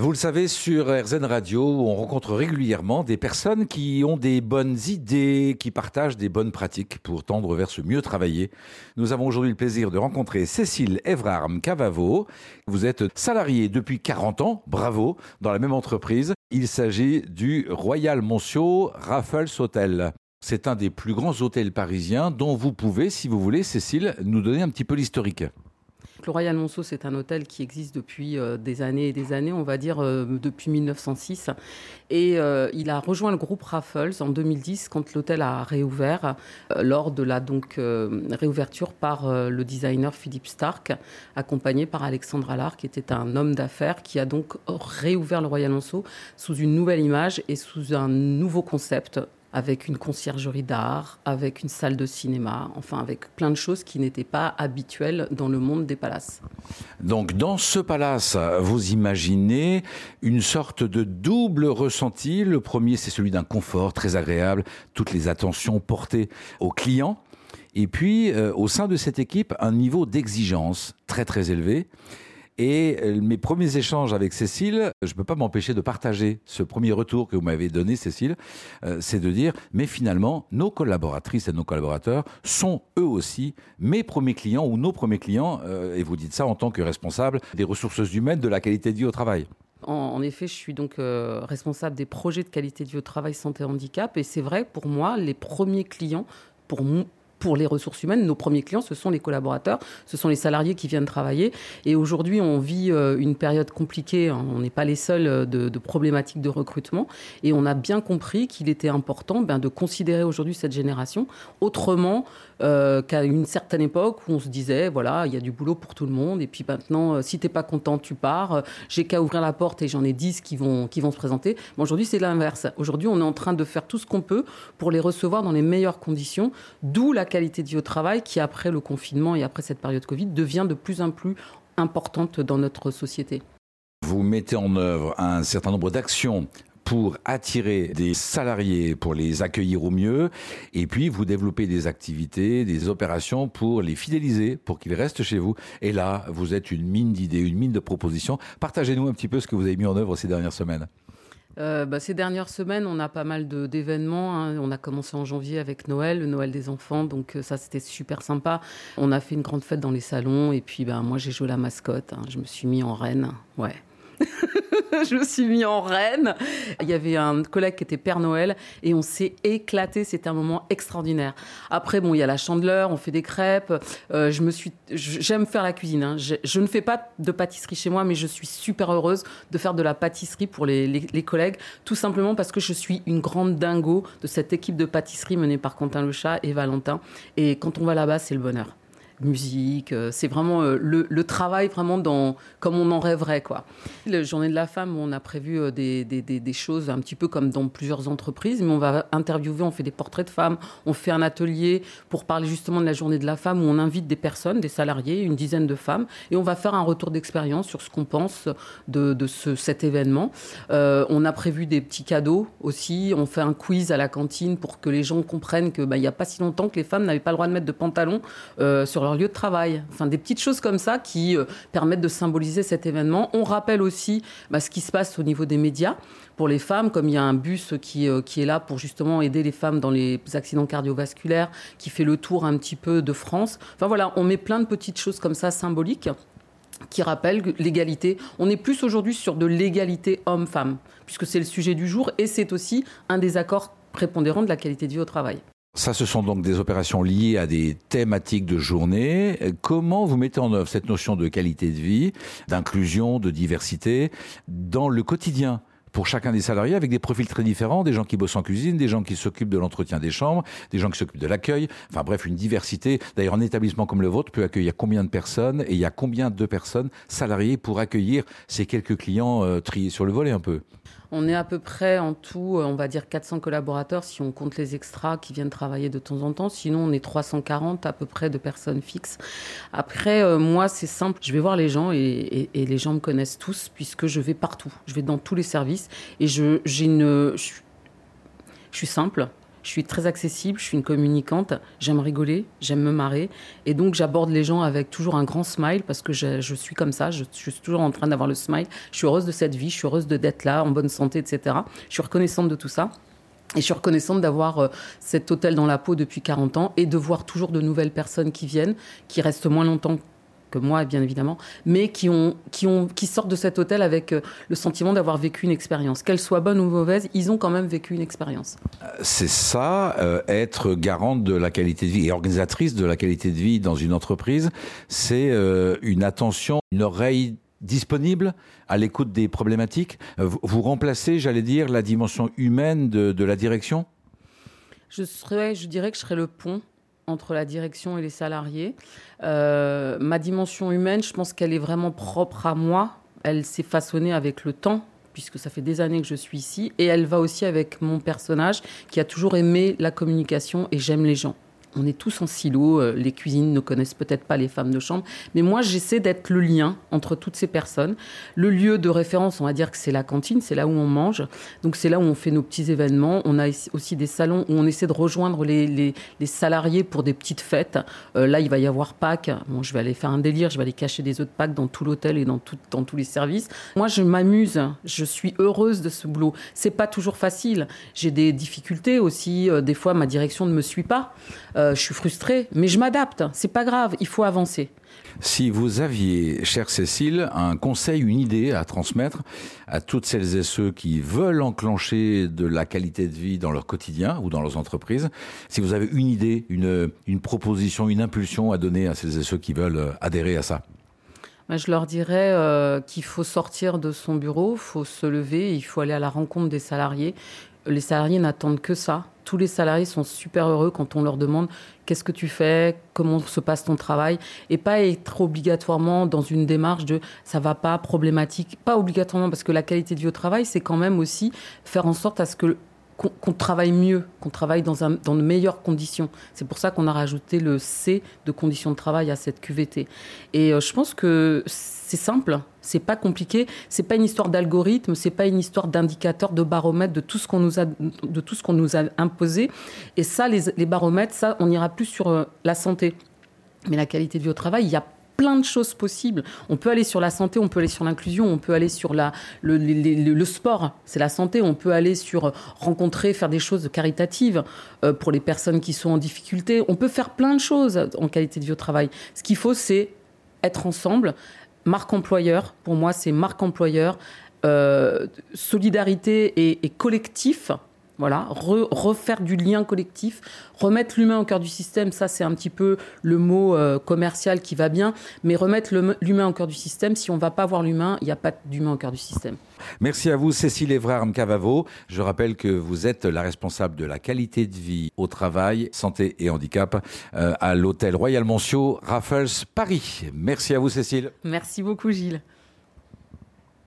Vous le savez, sur RZN Radio, on rencontre régulièrement des personnes qui ont des bonnes idées, qui partagent des bonnes pratiques pour tendre vers ce mieux travailler. Nous avons aujourd'hui le plaisir de rencontrer Cécile Evrarm Cavavo. Vous êtes salariée depuis 40 ans, bravo, dans la même entreprise. Il s'agit du Royal Monsieur Raffles Hotel. C'est un des plus grands hôtels parisiens dont vous pouvez, si vous voulez, Cécile, nous donner un petit peu l'historique. Le Royal Monceau, c'est un hôtel qui existe depuis euh, des années et des années, on va dire euh, depuis 1906. Et euh, il a rejoint le groupe Raffles en 2010 quand l'hôtel a réouvert, lors de la donc, réouverture par le designer Philippe Stark, accompagné par Alexandre Allard, qui était un homme d'affaires, qui a donc réouvert le Royal Monceau sous une nouvelle image et sous un nouveau concept avec une conciergerie d'art, avec une salle de cinéma, enfin avec plein de choses qui n'étaient pas habituelles dans le monde des palaces. Donc dans ce palace, vous imaginez une sorte de double ressenti. Le premier, c'est celui d'un confort très agréable, toutes les attentions portées aux clients. Et puis, euh, au sein de cette équipe, un niveau d'exigence très très élevé. Et euh, mes premiers échanges avec Cécile, je ne peux pas m'empêcher de partager ce premier retour que vous m'avez donné, Cécile, euh, c'est de dire, mais finalement, nos collaboratrices et nos collaborateurs sont eux aussi mes premiers clients ou nos premiers clients, euh, et vous dites ça en tant que responsable des ressources humaines de la qualité de vie au travail. En, effet, je suis donc responsable des projets de qualité de vie au travail santé handicap, et c'est vrai, pour moi, les premiers clients, pour, pour les ressources humaines, nos premiers clients, ce sont les collaborateurs, ce sont les salariés qui viennent travailler. Et aujourd'hui, on vit euh, une période compliquée. On n'est pas les seuls euh, de, problématiques de recrutement. Et on a bien compris qu'il était important ben, de considérer aujourd'hui cette génération autrement euh, qu'à une certaine époque où on se disait, voilà, il y a du boulot pour tout le monde. Et puis maintenant, si t'es pas content, tu pars. J'ai qu'à ouvrir la porte et j'en ai 10 qui vont, qui vont se présenter. Aujourd'hui, c'est l'inverse. Aujourd'hui, on est en train de faire tout ce qu'on peut pour les recevoir dans les meilleures conditions. D'où la qualité de vie au travail qui, après le confinement et après cette période Covid, devient de plus en plus importante dans notre société. Vous mettez en œuvre un certain nombre d'actions pour attirer des salariés, pour les accueillir au mieux, et puis vous développez des activités, des opérations pour les fidéliser, pour qu'ils restent chez vous. Et là, vous êtes une mine d'idées, une mine de propositions. Partagez-nous un petit peu ce que vous avez mis en œuvre ces dernières semaines. Euh, bah, ces dernières semaines, on a pas mal d'événements. Hein. On a commencé en janvier avec Noël, le Noël des enfants, donc euh, ça c'était super sympa. On a fait une grande fête dans les salons et puis bah, moi j'ai joué la mascotte. Hein. Je me suis mis en reine, ouais. je me suis mis en reine. Il y avait un collègue qui était Père Noël et on s'est éclaté. C'était un moment extraordinaire. Après, bon, il y a la chandeleur, on fait des crêpes. Euh, je me suis, j'aime faire la cuisine. Hein. Je, ne fais pas de pâtisserie chez moi, mais je suis super heureuse de faire de la pâtisserie pour les, les collègues, tout simplement parce que je suis une grande dingo de cette équipe de pâtisserie menée par Quentin Le Chat et Valentin. Et quand on va là-bas, c'est le bonheur musique. Euh, c'est vraiment euh, le, travail vraiment dans, comme on en rêverait. Quoi. La journée de la femme, on a prévu euh, des, des, choses un petit peu comme dans plusieurs entreprises, mais on va interviewer, on fait des portraits de femmes, on fait un atelier pour parler justement de la journée de la femme où on invite des personnes, des salariés, une dizaine de femmes, et on va faire un retour d'expérience sur ce qu'on pense de, de ce, cet événement. on a prévu des petits cadeaux aussi, on fait un quiz à la cantine pour que les gens comprennent qu'il bah, n'y a pas si longtemps que les femmes n'avaient pas le droit de mettre de pantalon sur leur lieu de travail. Enfin, des petites choses comme ça qui euh, permettent de symboliser cet événement. On rappelle aussi bah, ce qui se passe au niveau des médias pour les femmes, comme il y a un bus qui, euh, qui est là pour justement aider les femmes dans les accidents cardiovasculaires, qui fait le tour un petit peu de France. Enfin voilà, on met plein de petites choses comme ça symboliques qui rappellent l'égalité. On est plus aujourd'hui sur de l'égalité homme-femme, puisque c'est le sujet du jour et c'est aussi un des accords prépondérants de la qualité de vie au travail. Ça, ce sont donc des opérations liées à des thématiques de journée. Comment vous mettez en œuvre cette notion de qualité de vie, d'inclusion, de diversité dans le quotidien pour chacun des salariés avec des profils très différents, des gens qui bossent en cuisine, des gens qui s'occupent de l'entretien des chambres, des gens qui s'occupent de l'accueil, enfin bref, une diversité. D'ailleurs, un établissement comme le vôtre peut accueillir combien de personnes et il y a combien de personnes salariées pour accueillir ces quelques clients euh, triés sur le volet un peu? On est à peu près en tout, euh, on va dire 400 collaborateurs si on compte les extras qui viennent travailler de temps en temps. Sinon, on est 340 à peu près de personnes fixes. Après, euh, moi, c'est simple. Je vais voir les gens et, les gens me connaissent tous puisque je vais partout. Je vais dans tous les services et je, suis simple Je suis très accessible, je suis une communicante, j'aime rigoler, j'aime me marrer. Et donc, j'aborde les gens avec toujours un grand smile parce que je, suis comme ça, je, je, suis toujours en train d'avoir le smile. Je suis heureuse de cette vie, je suis heureuse d'être là, en bonne santé, etc. Je suis reconnaissante de tout ça. Et je suis reconnaissante d'avoir euh, cet hôtel dans la peau depuis 40 ans et de voir toujours de nouvelles personnes qui viennent, qui restent moins longtemps que moi, bien évidemment, mais qui, ont, qui, ont, qui sortent de cet hôtel avec euh, le sentiment d'avoir vécu une expérience. Qu'elle soit bonne ou mauvaise, ils ont quand même vécu une expérience. C'est ça, euh, être garante de la qualité de vie et organisatrice de la qualité de vie dans une entreprise, c'est une attention, une oreille disponible à l'écoute des problématiques. Euh, vous remplacez, j'allais dire, la dimension humaine de, de, la direction? Je, serais, je dirais que je serais le pont entre la direction et les salariés. Euh, ma dimension humaine, je pense qu'elle est vraiment propre à moi. Elle s'est façonnée avec le temps puisque ça fait des années que je suis ici, et elle va aussi avec mon personnage qui a toujours aimé la communication et j'aime les gens on est tous en silo, euh, les cuisines ne connaissent peut-être pas les femmes de chambre, mais moi j'essaie d'être le lien entre toutes ces personnes. Le lieu de référence, on va dire que c'est la cantine, c'est là où on mange, donc c'est là où on fait nos petits événements. On a aussi des salons où on essaie de rejoindre les, salariés pour des petites fêtes. Euh, là, il va y avoir Pâques, bon, je vais aller faire un délire, je vais aller cacher des œufs de Pâques dans tout l'hôtel et dans, dans tous les services. Moi, je m'amuse, je suis heureuse de ce boulot. C'est pas toujours facile, j'ai des difficultés aussi, euh, des fois ma direction ne me suit pas. Euh, je suis frustrée, mais je m'adapte. C'est pas grave, il faut avancer. Si vous aviez, chère Cécile, un conseil, une idée à transmettre à toutes celles et ceux qui veulent enclencher de la qualité de vie dans leur quotidien ou dans leurs entreprises, si vous avez une idée, une, une proposition, une impulsion à donner à celles et ceux qui veulent adhérer à ça? Bah, je leur dirais euh, qu'il faut sortir de son bureau, il faut se lever, il faut aller à la rencontre des salariés. Les salariés n'attendent que ça. Tous les salariés sont super heureux quand on leur demande qu'est-ce que tu fais, comment se passe ton travail, et pas être obligatoirement dans une démarche de ça va pas, problématique, pas obligatoirement parce que la qualité de vie au travail, c'est quand même aussi faire en sorte à ce que qu'on travaille mieux, qu'on travaille dans, de meilleures conditions. C'est pour ça qu'on a rajouté le C de conditions de travail à cette QVT. Et euh, je pense que c'est simple, c'est pas compliqué, c'est pas une histoire d'algorithme, c'est pas une histoire d'indicateur, de baromètre, de tout ce qu'on nous a, de tout ce qu'on nous a imposé. Et ça, les, les baromètres, ça, on ira plus sur euh, la santé. Mais la qualité de vie au travail, il y a plein de choses possibles. On peut aller sur la santé, on peut aller sur l'inclusion, on peut aller sur la, le, sport, c'est la santé, on peut aller sur rencontrer, faire des choses caritatives euh, pour les personnes qui sont en difficulté. On peut faire plein de choses en qualité de vie au travail. Ce qu'il faut, c'est être ensemble. Marque employeur, pour moi, c'est marque employeur. Euh, solidarité et collectif, voilà, refaire du lien collectif, remettre l'humain au cœur du système, ça c'est un petit peu le mot euh, commercial qui va bien, mais remettre l'humain au cœur du système, si on ne va pas voir l'humain, il n'y a pas d'humain au cœur du système. Merci à vous Cécile Evrard Cavavo. Je rappelle que vous êtes la responsable de la qualité de vie au travail, santé et handicap euh, à l'hôtel Royal Monsieur Raffles Paris. Merci à vous Cécile. Merci beaucoup Gilles.